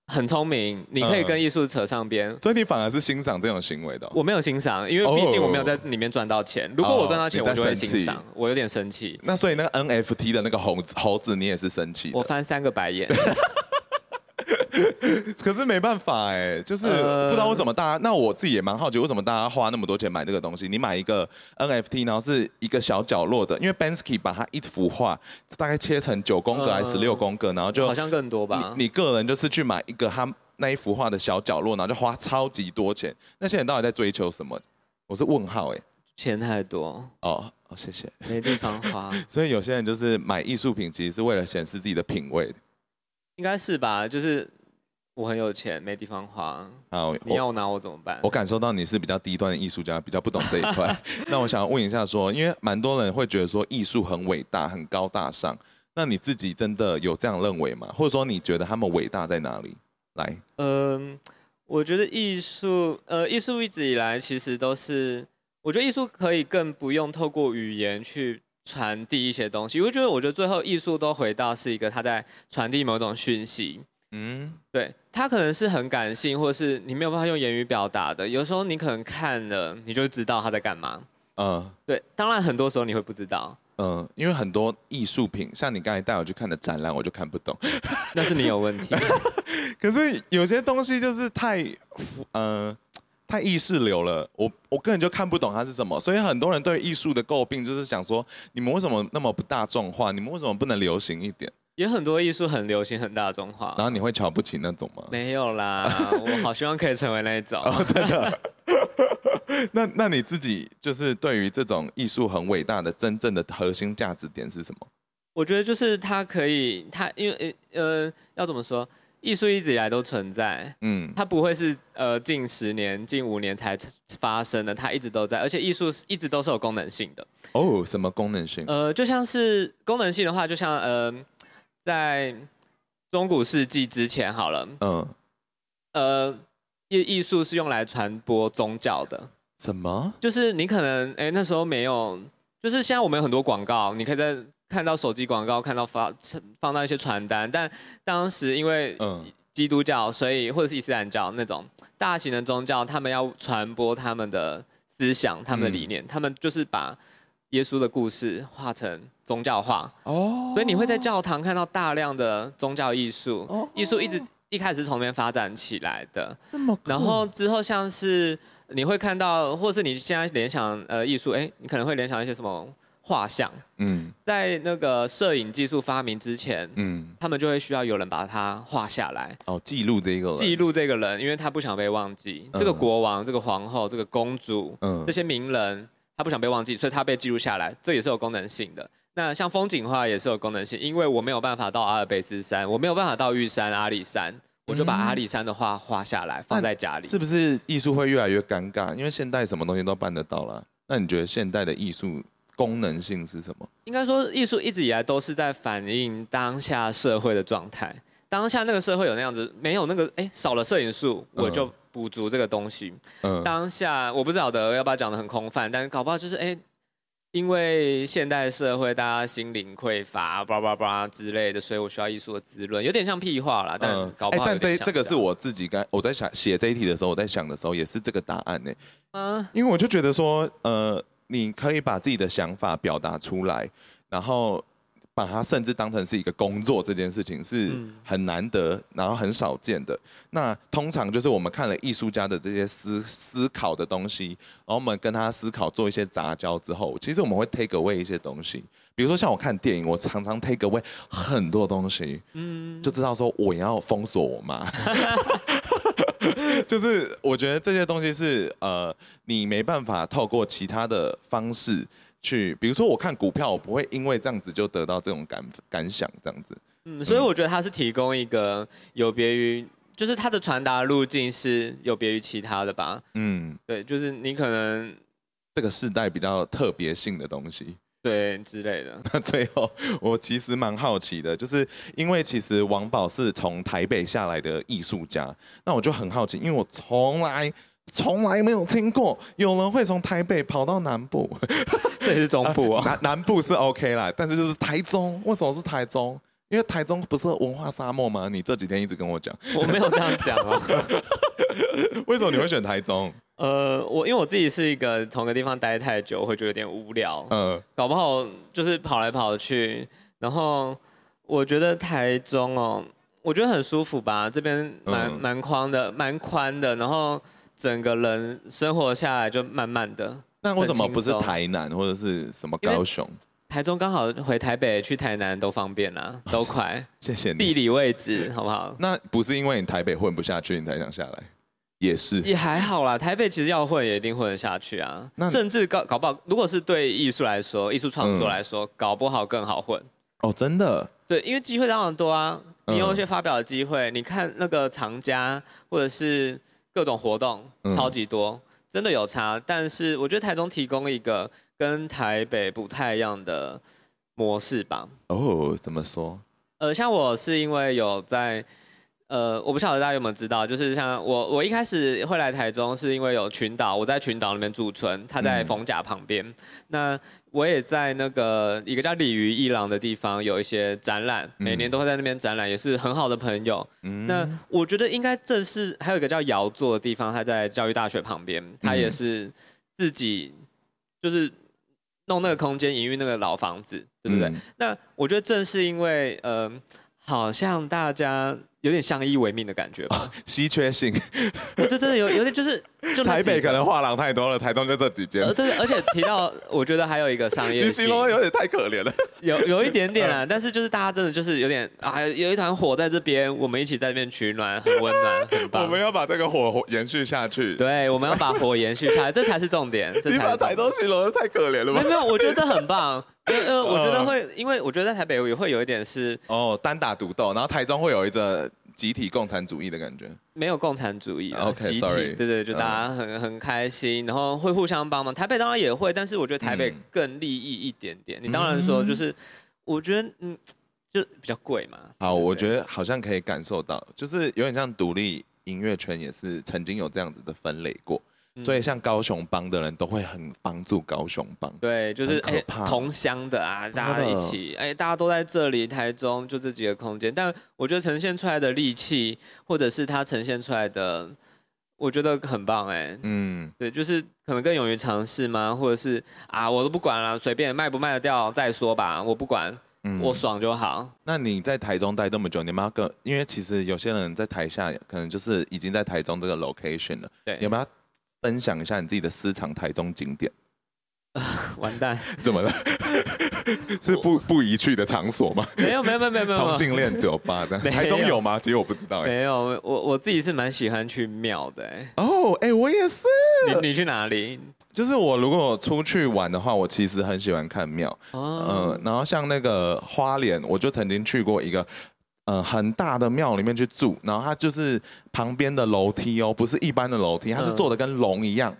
Speaker 1: 很聪明，你可以跟艺术扯上边。
Speaker 2: 所以你反而是欣赏这种行为的。
Speaker 1: 我没有欣赏，因为毕竟我没有在里面赚到钱。如果我赚到钱，我就会欣赏。我有点生气。
Speaker 2: 那所以那个 NFT 的那个猴子猴子，你也是生气？
Speaker 1: 我翻三个白眼。
Speaker 2: 可是没办法哎，就是不知道为什么大家。那我自己也蛮好奇，为什么大家花那么多钱买这个东西？你买一个 NFT，然后是一个小角落的，因为 Banksy 把它一幅画大概切成九宫格还是十六宫格，然后就
Speaker 1: 好像更多吧。
Speaker 2: 你个人就是去买一个他那一幅画的小角落，然后就花超级多钱。那些人到底在追求什么？我是问号哎，
Speaker 1: 钱太多
Speaker 2: 哦哦，谢谢，
Speaker 1: 没地方花。
Speaker 2: 所以有些人就是买艺术品，其实是为了显示自己的品味。
Speaker 1: 应该是吧，就是。我很有钱，没地方花。好，你要我拿我怎么办？
Speaker 2: 我感受到你是比较低端的艺术家，比较不懂这一块。那我想要问一下说，说因为蛮多人会觉得说艺术很伟大、很高大上，那你自己真的有这样认为吗？或者说你觉得他们伟大在哪里？来，
Speaker 1: 嗯，我觉得艺术，呃，艺术一直以来其实都是，我觉得艺术可以更不用透过语言去传递一些东西。我觉得，我觉得最后艺术都回到是一个他在传递某种讯息。嗯，对，他可能是很感性，或是你没有办法用言语表达的。有时候你可能看了，你就知道他在干嘛。嗯，对，当然很多时候你会不知道。
Speaker 2: 嗯，因为很多艺术品，像你刚才带我去看的展览，我就看不懂。
Speaker 1: 那是你有问题。
Speaker 2: 可是有些东西就是太，嗯、呃，太意识流了，我我个人就看不懂它是什么。所以很多人对艺术的诟病就是想说，你们为什么那么不大众化？你们为什么不能流行一点？
Speaker 1: 也很多艺术很流行、很大众化。
Speaker 2: 然后你会瞧不起那种吗？
Speaker 1: 没有啦，我好希望可以成为那一种。
Speaker 2: 哦、真的。那那你自己就是对于这种艺术很伟大的真正的核心价值点是什么？
Speaker 1: 我觉得就是它可以，它因为呃要怎么说，艺术一直以来都存在，嗯，它不会是呃近十年、近五年才发生的，它一直都在，而且艺术一直都是有功能性的。
Speaker 2: 哦，什么功能性？
Speaker 1: 呃，就像是功能性的话，就像呃在中古世纪之前好了，嗯，呃。艺艺术是用来传播宗教的，
Speaker 2: 什么？
Speaker 1: 就是你可能哎、欸、那时候没有，就是现在我们有很多广告，你可以在看到手机广告，看到发放到一些传单，但当时因为基督教，所以或者是伊斯兰教那种大型的宗教，他们要传播他们的思想、他们的理念，嗯、他们就是把耶稣的故事画成宗教化。哦，所以你会在教堂看到大量的宗教艺术，艺术一直。一开始是从那边发展起来的，然后之后像是你会看到，或是你现在联想呃艺术，哎，你可能会联想一些什么画像，嗯，在那个摄影技术发明之前，嗯，他们就会需要有人把它画下来，
Speaker 2: 哦，记录这个人，
Speaker 1: 记录这个人，因为他不想被忘记，嗯、这个国王、这个皇后、这个公主，嗯，这些名人，他不想被忘记，所以他被记录下来，这也是有功能性的。那像风景画也是有功能性，因为我没有办法到阿尔卑斯山，我没有办法到玉山、阿里山，我就把阿里山的画画下来，放在家里。
Speaker 2: 是不是艺术会越来越尴尬？因为现代什么东西都办得到了。那你觉得现代的艺术功能性是什么？
Speaker 1: 应该说，艺术一直以来都是在反映当下社会的状态。当下那个社会有那样子，没有那个哎、欸、少了摄影术，我就补足这个东西。嗯。当下我不晓得要不要讲得很空泛，但搞不好就是哎。欸因为现代社会大家心灵匮乏，叭叭叭之类的，所以我需要艺术的滋润，有点像屁话啦，但搞不好、嗯欸、但这这个
Speaker 2: 是我自己刚我在想写这一题的时候，我在想的时候也是这个答案呢。嗯，因为我就觉得说，呃，你可以把自己的想法表达出来，然后。把它甚至当成是一个工作，这件事情是很难得，然后很少见的。那通常就是我们看了艺术家的这些思思考的东西，然后我们跟他思考做一些杂交之后，其实我们会 take away 一些东西。比如说像我看电影，我常常 take away 很多东西，嗯，就知道说我要封锁我妈。就是我觉得这些东西是呃，你没办法透过其他的方式。去，比如说我看股票，我不会因为这样子就得到这种感感想，这样子。
Speaker 1: 嗯，所以我觉得它是提供一个有别于，就是它的传达路径是有别于其他的吧。嗯，对，就是你可能
Speaker 2: 这个世代比较特别性的东西，
Speaker 1: 对之类的。
Speaker 2: 那最后，我其实蛮好奇的，就是因为其实王宝是从台北下来的艺术家，那我就很好奇，因为我从来。从来没有听过有人会从台北跑到南部，
Speaker 1: 这也是中部啊。
Speaker 2: 南南部是 OK 啦，但是就是台中，为什么是台中？因为台中不是文化沙漠吗？你这几天一直跟我讲，
Speaker 1: 我没有这样讲啊。
Speaker 2: 为什么你会选台中？
Speaker 1: 呃，我因为我自己是一个同个地方待太久，会觉得有点无聊。嗯，搞不好就是跑来跑去，然后我觉得台中哦，我觉得很舒服吧，这边蛮蛮宽的，蛮宽的，然后。整个人生活下来就慢慢的。
Speaker 2: 那为什么不是台南或者是什么高雄？
Speaker 1: 台中刚好回台北去台南都方便啦，都快。
Speaker 2: 谢谢你。
Speaker 1: 地理位置好不好？
Speaker 2: 那不是因为你台北混不下去，你才想下来？也是。
Speaker 1: 也还好啦，台北其实要混也一定混得下去啊。那甚至搞搞不好，如果是对艺术来说，艺术创作来说，嗯、搞不好更好混。
Speaker 2: 哦，真的？
Speaker 1: 对，因为机会当然多啊。你有一些发表的机会，嗯、你看那个藏家或者是。各种活动超级多，嗯、真的有差。但是我觉得台中提供一个跟台北不太一样的模式吧。
Speaker 2: 哦，怎么说？
Speaker 1: 呃，像我是因为有在呃，我不晓得大家有没有知道，就是像我，我一开始会来台中，是因为有群岛，我在群岛那边驻村，他在逢甲旁边。嗯、那我也在那个一个叫鲤鱼一郎的地方有一些展览，每年都会在那边展览，也是很好的朋友。嗯、那我觉得应该正是还有一个叫窑座的地方，他在教育大学旁边，他也是自己就是弄那个空间营运那个老房子，对不对？嗯、那我觉得正是因为呃，好像大家。有点相依为命的感觉吧，
Speaker 2: 稀缺性，
Speaker 1: 对对对，有有点就是，就
Speaker 2: 台北可能画廊太多了，台东就这几间。
Speaker 1: 呃，对，而且提到，我觉得还有一个商业，你
Speaker 2: 形容有点太可怜了，
Speaker 1: 有有一点点啊，但是就是大家真的就是有点啊，有一团火在这边，我们一起在这边取暖，很温暖，很棒。
Speaker 2: 我们要把这个火延续下去，
Speaker 1: 对，我们要把火延续下来，这才是重点。
Speaker 2: 你把台东形容的太可怜了吧？
Speaker 1: 没有，我觉得这很棒。呃，我觉得会，因为我觉得在台北也会有一点是
Speaker 2: 哦，单打独斗，然后台中会有一个集体共产主义的感觉，
Speaker 1: 没有共产主义
Speaker 2: ，OK，
Speaker 1: 集体
Speaker 2: sorry，
Speaker 1: 对对，就大家很很开心，然后会互相帮忙。台北当然也会，但是我觉得台北更利益一点点。你当然说就是，我觉得嗯，就比较贵嘛。
Speaker 2: 好，我觉得好像可以感受到，就是有点像独立音乐圈也是曾经有这样子的分类过。所以像高雄帮的人都会很帮助高雄帮，
Speaker 1: 对，就是哎同乡的啊，大家一起，哎大家都在这里，台中就这几个空间，但我觉得呈现出来的力气，或者是它呈现出来的，我觉得很棒哎，嗯，对，就是可能更勇于尝试吗？或者是啊，我都不管了，随便卖不卖得掉再说吧，我不管，我爽就好。
Speaker 2: 那你在台中待这么久，你们要跟，因为其实有些人在台下可能就是已经在台中这个 location 了，对，有没有？分享一下你自己的私藏台中景点。
Speaker 1: 完蛋，
Speaker 2: 怎么了？是不不宜去的场所吗？
Speaker 1: 没有没有没有没有没有。
Speaker 2: 同性恋酒吧这样，台中有吗？其实我不知道。
Speaker 1: 没有，我我自己是蛮喜欢去庙的。
Speaker 2: 哦，哎，我也是。
Speaker 1: 你你去哪里？
Speaker 2: 就是我如果出去玩的话，我其实很喜欢看庙。哦。嗯，然后像那个花莲，我就曾经去过一个。嗯，很大的庙里面去住，然后它就是旁边的楼梯哦，不是一般的楼梯，它是做的跟龙一样。嗯、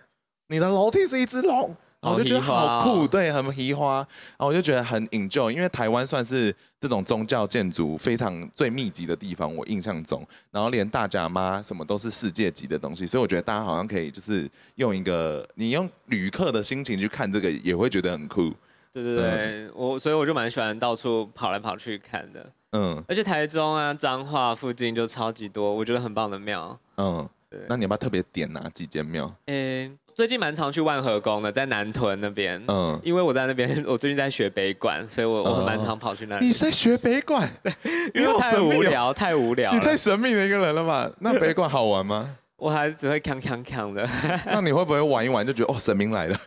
Speaker 2: 你的楼梯是一只龙，我就觉得好酷，哦、对，很奇花。然后我就觉得很 enjoy，因为台湾算是这种宗教建筑非常最密集的地方，我印象中。然后连大甲妈什么都是世界级的东西，所以我觉得大家好像可以就是用一个你用旅客的心情去看这个，也会觉得很酷。
Speaker 1: 对对对，嗯、我所以我就蛮喜欢到处跑来跑去看的。嗯，而且台中啊、彰化附近就超级多，我觉得很棒的庙。嗯，
Speaker 2: 对那你要不要特别点哪几间庙？
Speaker 1: 诶，最近蛮常去万和宫的，在南屯那边。嗯，因为我在那边，我最近在学北管，所以我我很蛮常跑去那里。
Speaker 2: 你在学北管？
Speaker 1: 因为太无聊，太无聊。
Speaker 2: 你太神秘的一个人了嘛？那北管好玩吗？
Speaker 1: 我还是只会锵锵锵的。
Speaker 2: 那你会不会玩一玩就觉得哦，神明来了？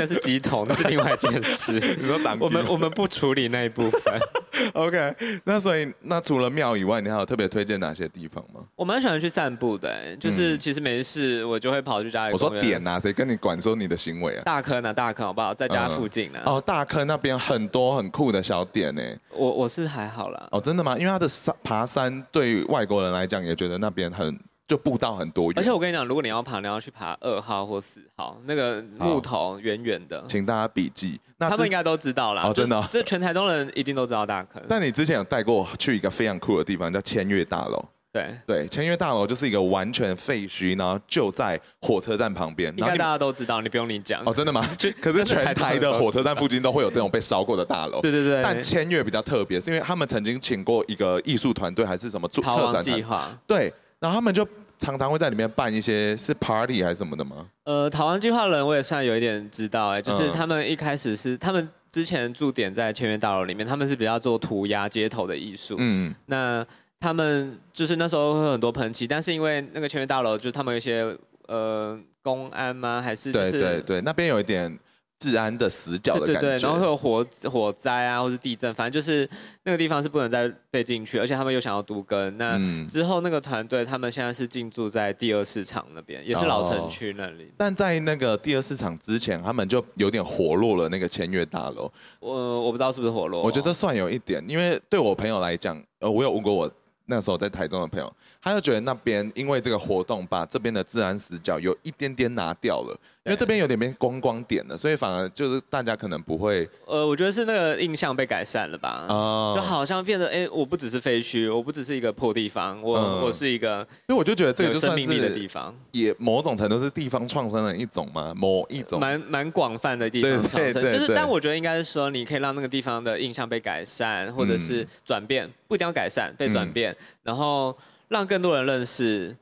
Speaker 1: 那是乩童，那是另外一件事。你说挡？我们我们不处理那一部分。
Speaker 2: OK，那所以那除了庙以外，你还有特别推荐哪些地方吗？
Speaker 1: 我蛮喜欢去散步的，就是其实没事我就会跑去家里。
Speaker 2: 我说点啊，谁跟你管说你的行为啊？
Speaker 1: 大坑啊，大坑好不好？在家附近啊。
Speaker 2: 哦，大坑那边很多很酷的小点呢。
Speaker 1: 我我是还好啦。
Speaker 2: 哦，真的吗？因为它的山爬山对外国人来讲也觉得那边很。就步道很多，
Speaker 1: 而且我跟你讲，如果你要爬，你要去爬二号或四号，那个木头圆圆的，
Speaker 2: 请大家笔记。
Speaker 1: 那他们应该都知道啦。
Speaker 2: 哦，真的，哦，
Speaker 1: 这全台东人一定都知道大坑。
Speaker 2: 但你之前有带过我去一个非常酷的地方，叫千月大楼。
Speaker 1: 对
Speaker 2: 对，千悦大楼就是一个完全废墟，然后就在火车站旁边。
Speaker 1: 应该大家都知道，你不用你讲。
Speaker 2: 哦，真的吗？可是全台的火车站附近都会有这种被烧过的大楼。
Speaker 1: 对对对。
Speaker 2: 但千悦比较特别，是因为他们曾经请过一个艺术团队，还是什么策展计划？对，然后他们就。常常会在里面办一些是 party 还是什么的吗？
Speaker 1: 呃，逃亡计划人我也算有一点知道哎，就是他们一开始是他们之前驻点在千悦大楼里面，他们是比较做涂鸦街头的艺术。嗯，那他们就是那时候会很多喷漆，但是因为那个千悦大楼就是他们有一些呃公安吗？还是、就是、
Speaker 2: 对对对，那边有一点。治安的死角的感觉，对对对，
Speaker 1: 然后会有火火灾啊，或是地震，反正就是那个地方是不能再被进去，而且他们又想要都更。那之后那个团队，他们现在是进驻在第二市场那边，也是老城区那里。
Speaker 2: 但在那个第二市场之前，他们就有点活络了那个签约大楼。
Speaker 1: 我我不知道是不是活络，
Speaker 2: 我觉得算有一点，因为对我朋友来讲，呃，我有问过我那时候在台中的朋友，他就觉得那边因为这个活动把这边的自然死角有一点点拿掉了。因为这边有点变观光点了，所以反而就是大家可能不会。
Speaker 1: 呃，我觉得是那个印象被改善了吧？哦，就好像变得，哎，我不只是废墟，我不只是一个破地方，我、嗯、我是一个。
Speaker 2: 所以我就觉得这个就
Speaker 1: 生命力的地方，
Speaker 2: 也某种程度是地方创生的一种嘛，某一种。
Speaker 1: 蛮蛮广泛的地方创生，就是，但我觉得应该是说，你可以让那个地方的印象被改善，或者是转变，嗯、不一定要改善，被转变，嗯、然后让更多人认识。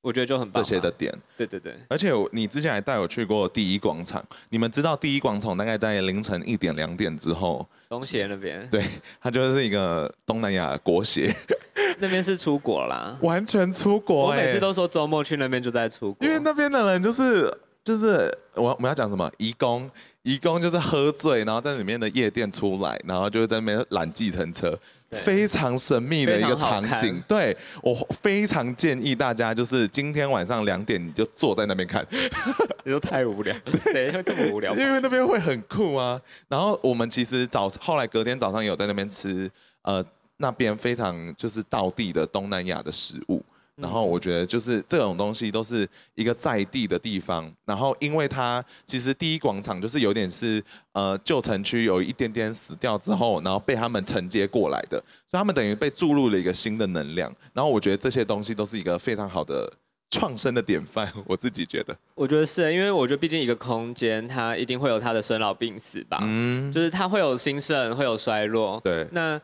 Speaker 1: 我觉得就很棒。这些
Speaker 2: 的点，
Speaker 1: 对对对。
Speaker 2: 而且你之前还带我去过第一广场，你们知道第一广场大概在凌晨一点两点之后，
Speaker 1: 东协那边，
Speaker 2: 对，它就是一个东南亚国协，
Speaker 1: 那边是出国啦，
Speaker 2: 完全出国。
Speaker 1: 我每次都说周末去那边就在出国，
Speaker 2: 因为那边的人就是就是我我们要讲什么，移工，移工就是喝醉，然后在里面的夜店出来，然后就在那边拦计程车。非常神秘的一个场景，对，我非常建议大家，就是今天晚上两点你就坐在那边看，
Speaker 1: 你说太无聊，谁会这么无聊？
Speaker 2: 因为那边会很酷啊。然后我们其实早后来隔天早上有在那边吃，呃，那边非常就是道地的东南亚的食物。然后我觉得就是这种东西都是一个在地的地方，然后因为它其实第一广场就是有点是呃旧城区有一点点死掉之后，然后被他们承接过来的，所以他们等于被注入了一个新的能量。然后我觉得这些东西都是一个非常好的创生的典范，我自己觉得。
Speaker 1: 我觉得是，因为我觉得毕竟一个空间它一定会有它的生老病死吧，嗯，就是它会有兴盛，会有衰落，
Speaker 2: 对，
Speaker 1: 那。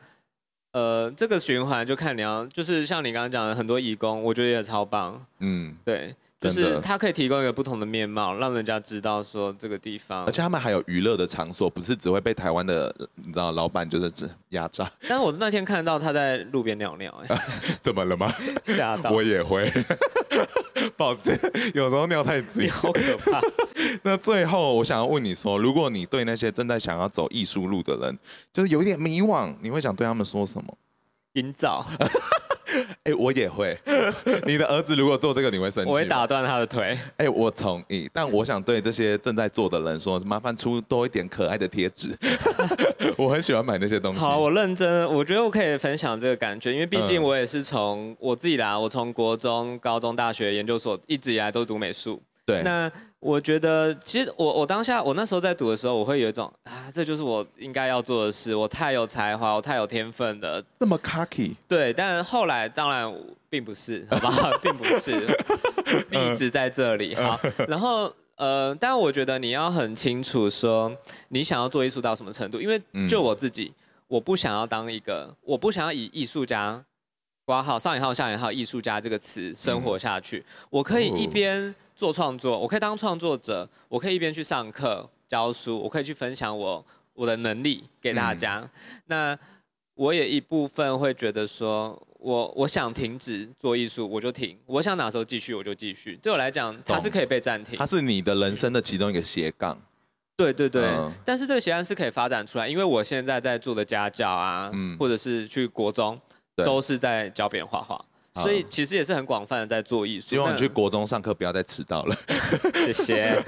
Speaker 1: 呃，这个循环就看你要，就是像你刚刚讲的很多义工，我觉得也超棒。嗯，对，就是他可以提供一个不同的面貌，让人家知道说这个地方。
Speaker 2: 而且他们还有娱乐的场所，不是只会被台湾的你知道老板就是只压榨。
Speaker 1: 但是我那天看到他在路边尿尿，哎，
Speaker 2: 怎么了吗？
Speaker 1: 吓到。
Speaker 2: 我也会，抱歉，有时候尿太急，
Speaker 1: 好可怕。
Speaker 2: 那最后我想要问你说，如果你对那些正在想要走艺术路的人，就是有一点迷惘，你会想对他们说什么？
Speaker 1: 营造。
Speaker 2: 哎，我也会。你的儿子如果做这个，你会生气？
Speaker 1: 我会打断他的腿。
Speaker 2: 哎，我同意。但我想对这些正在做的人说，麻烦出多一点可爱的贴纸。我很喜欢买那些东西。
Speaker 1: 好，我认真。我觉得我可以分享这个感觉，因为毕竟我也是从我自己来，我从国中、高中、大学、研究所一直以来都读美术。
Speaker 2: 对。
Speaker 1: 那我觉得，其实我我当下我那时候在读的时候，我会有一种啊，这就是我应该要做的事，我太有才华，我太有天分了，
Speaker 2: 那么 cocky。
Speaker 1: 对，但后来当然并不是，好不好？并不是，一直在这里。好，然后呃，但我觉得你要很清楚说，你想要做艺术到什么程度，因为就我自己，我不想要当一个，我不想要以艺术家。括号上引号下引号艺术家这个词生活下去，嗯、我可以一边做创作，我可以当创作者，我可以一边去上课教书，我可以去分享我我的能力给大家。嗯、那我也一部分会觉得说，我我想停止做艺术，我就停；我想哪时候继续，我就继续。对我来讲，它是可以被暂停。
Speaker 2: 它是你的人生的其中一个斜杠。
Speaker 1: 对对对，嗯、但是这个斜杠是可以发展出来，因为我现在在做的家教啊，嗯、或者是去国中。都是在教别人画画，所以其实也是很广泛的在做艺术。
Speaker 2: 希望你去国中上课不要再迟到了，
Speaker 1: 谢谢。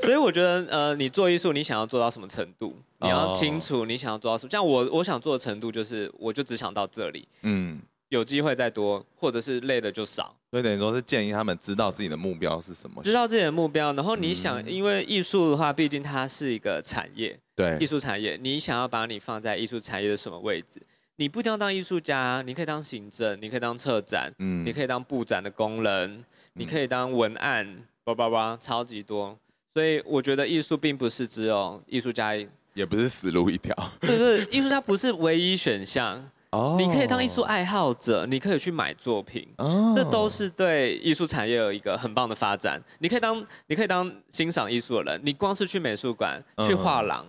Speaker 1: 所以我觉得，呃，你做艺术，你想要做到什么程度？你要清楚你想要做到什么。像我，我想做的程度就是，我就只想到这里。嗯，有机会再多，或者是累的就少。
Speaker 2: 所以等于说是建议他们知道自己的目标是什么，
Speaker 1: 知道自己的目标，然后你想，因为艺术的话，毕竟它是一个产业，
Speaker 2: 对，
Speaker 1: 艺术产业，你想要把你放在艺术产业的什么位置？你不一定要当艺术家，你可以当行政，你可以当策展，嗯，你可以当布展的工人，嗯、你可以当文案，叭叭叭，超级多。所以我觉得艺术并不是只有艺术家，
Speaker 2: 也不是死路一条。
Speaker 1: 对对，艺术家不是唯一选项。哦，你可以当艺术爱好者，你可以去买作品，哦，这都是对艺术产业有一个很棒的发展。你可以当，你可以当欣赏艺术的人，你光是去美术馆、嗯、去画廊。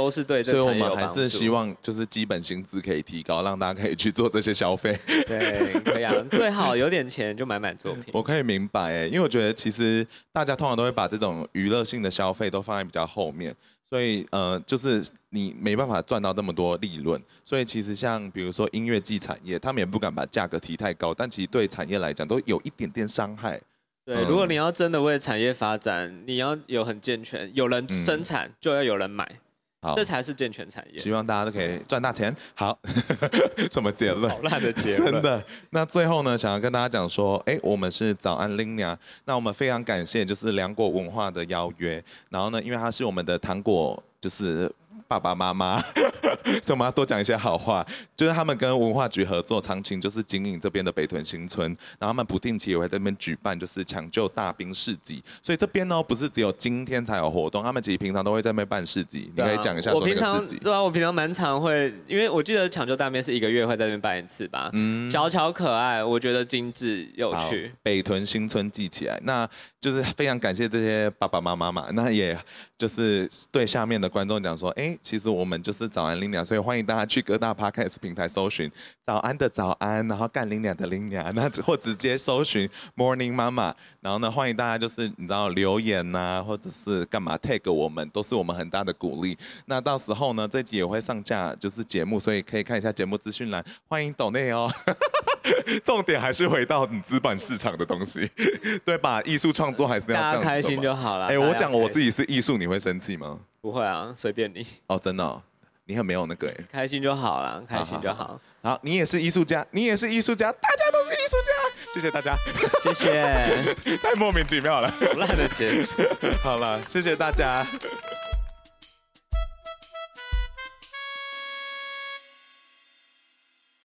Speaker 1: 都是对，所以我们
Speaker 2: 还是希望就是基本薪资可以提高，让大家可以去做这些消费。
Speaker 1: 对，可以啊，最好有点钱就买买作品。
Speaker 2: 我可以明白哎，因为我觉得其实大家通常都会把这种娱乐性的消费都放在比较后面，所以呃，就是你没办法赚到这么多利润。所以其实像比如说音乐季产业，他们也不敢把价格提太高，但其实对产业来讲都有一点点伤害。
Speaker 1: 对，嗯、如果你要真的为产业发展，你要有很健全，有人生产就要有人买。
Speaker 2: 好，
Speaker 1: 这才是健全产业。
Speaker 2: 希望大家都可以赚大钱。好，什么结论？
Speaker 1: 好烂的结论。
Speaker 2: 真的。那最后呢，想要跟大家讲说，哎，我们是早安 Lina，。那我们非常感谢，就是良果文化的邀约。然后呢，因为它是我们的糖果，就是。爸爸妈妈，所以我们要多讲一些好话。就是他们跟文化局合作，长青就是经营这边的北屯新村，然后他们不定期也会在那边举办，就是抢救大兵市集。所以这边呢，不是只有今天才有活动，他们其实平常都会在那边办市集。你可以讲一下。
Speaker 1: 我平常对啊，我平常蛮常会，因为我记得抢救大兵是一个月会在那边办一次吧。嗯，小巧可爱，我觉得精致有趣。
Speaker 2: 北屯新村记起来，那就是非常感谢这些爸爸妈妈嘛。那也就是对下面的观众讲说，哎。其实我们就是早安林娘，所以欢迎大家去各大 podcast 平台搜寻早安的早安，然后干林娘的林娘，那或直接搜寻 Morning 妈妈然后呢，欢迎大家就是你知道留言呐、啊，或者是干嘛 tag 我们，都是我们很大的鼓励。那到时候呢，这集也会上架就是节目，所以可以看一下节目资讯栏，欢迎抖内哦。重点还是回到你资本市场的东西，对吧？艺术创作还是要
Speaker 1: 大家开心就好了。哎，
Speaker 2: 我讲我自己是艺术，你会生气吗？
Speaker 1: 不会啊，随便你。
Speaker 2: 哦，真的、哦，你很没有那个
Speaker 1: 哎。开心就好了，开心就好。好，
Speaker 2: 好，好，你也是艺术家，你也是艺术家，大家都是艺术家。谢谢大家，
Speaker 1: 谢谢。
Speaker 2: 太莫名其妙了，
Speaker 1: 烂的结。
Speaker 2: 好了，谢谢大家。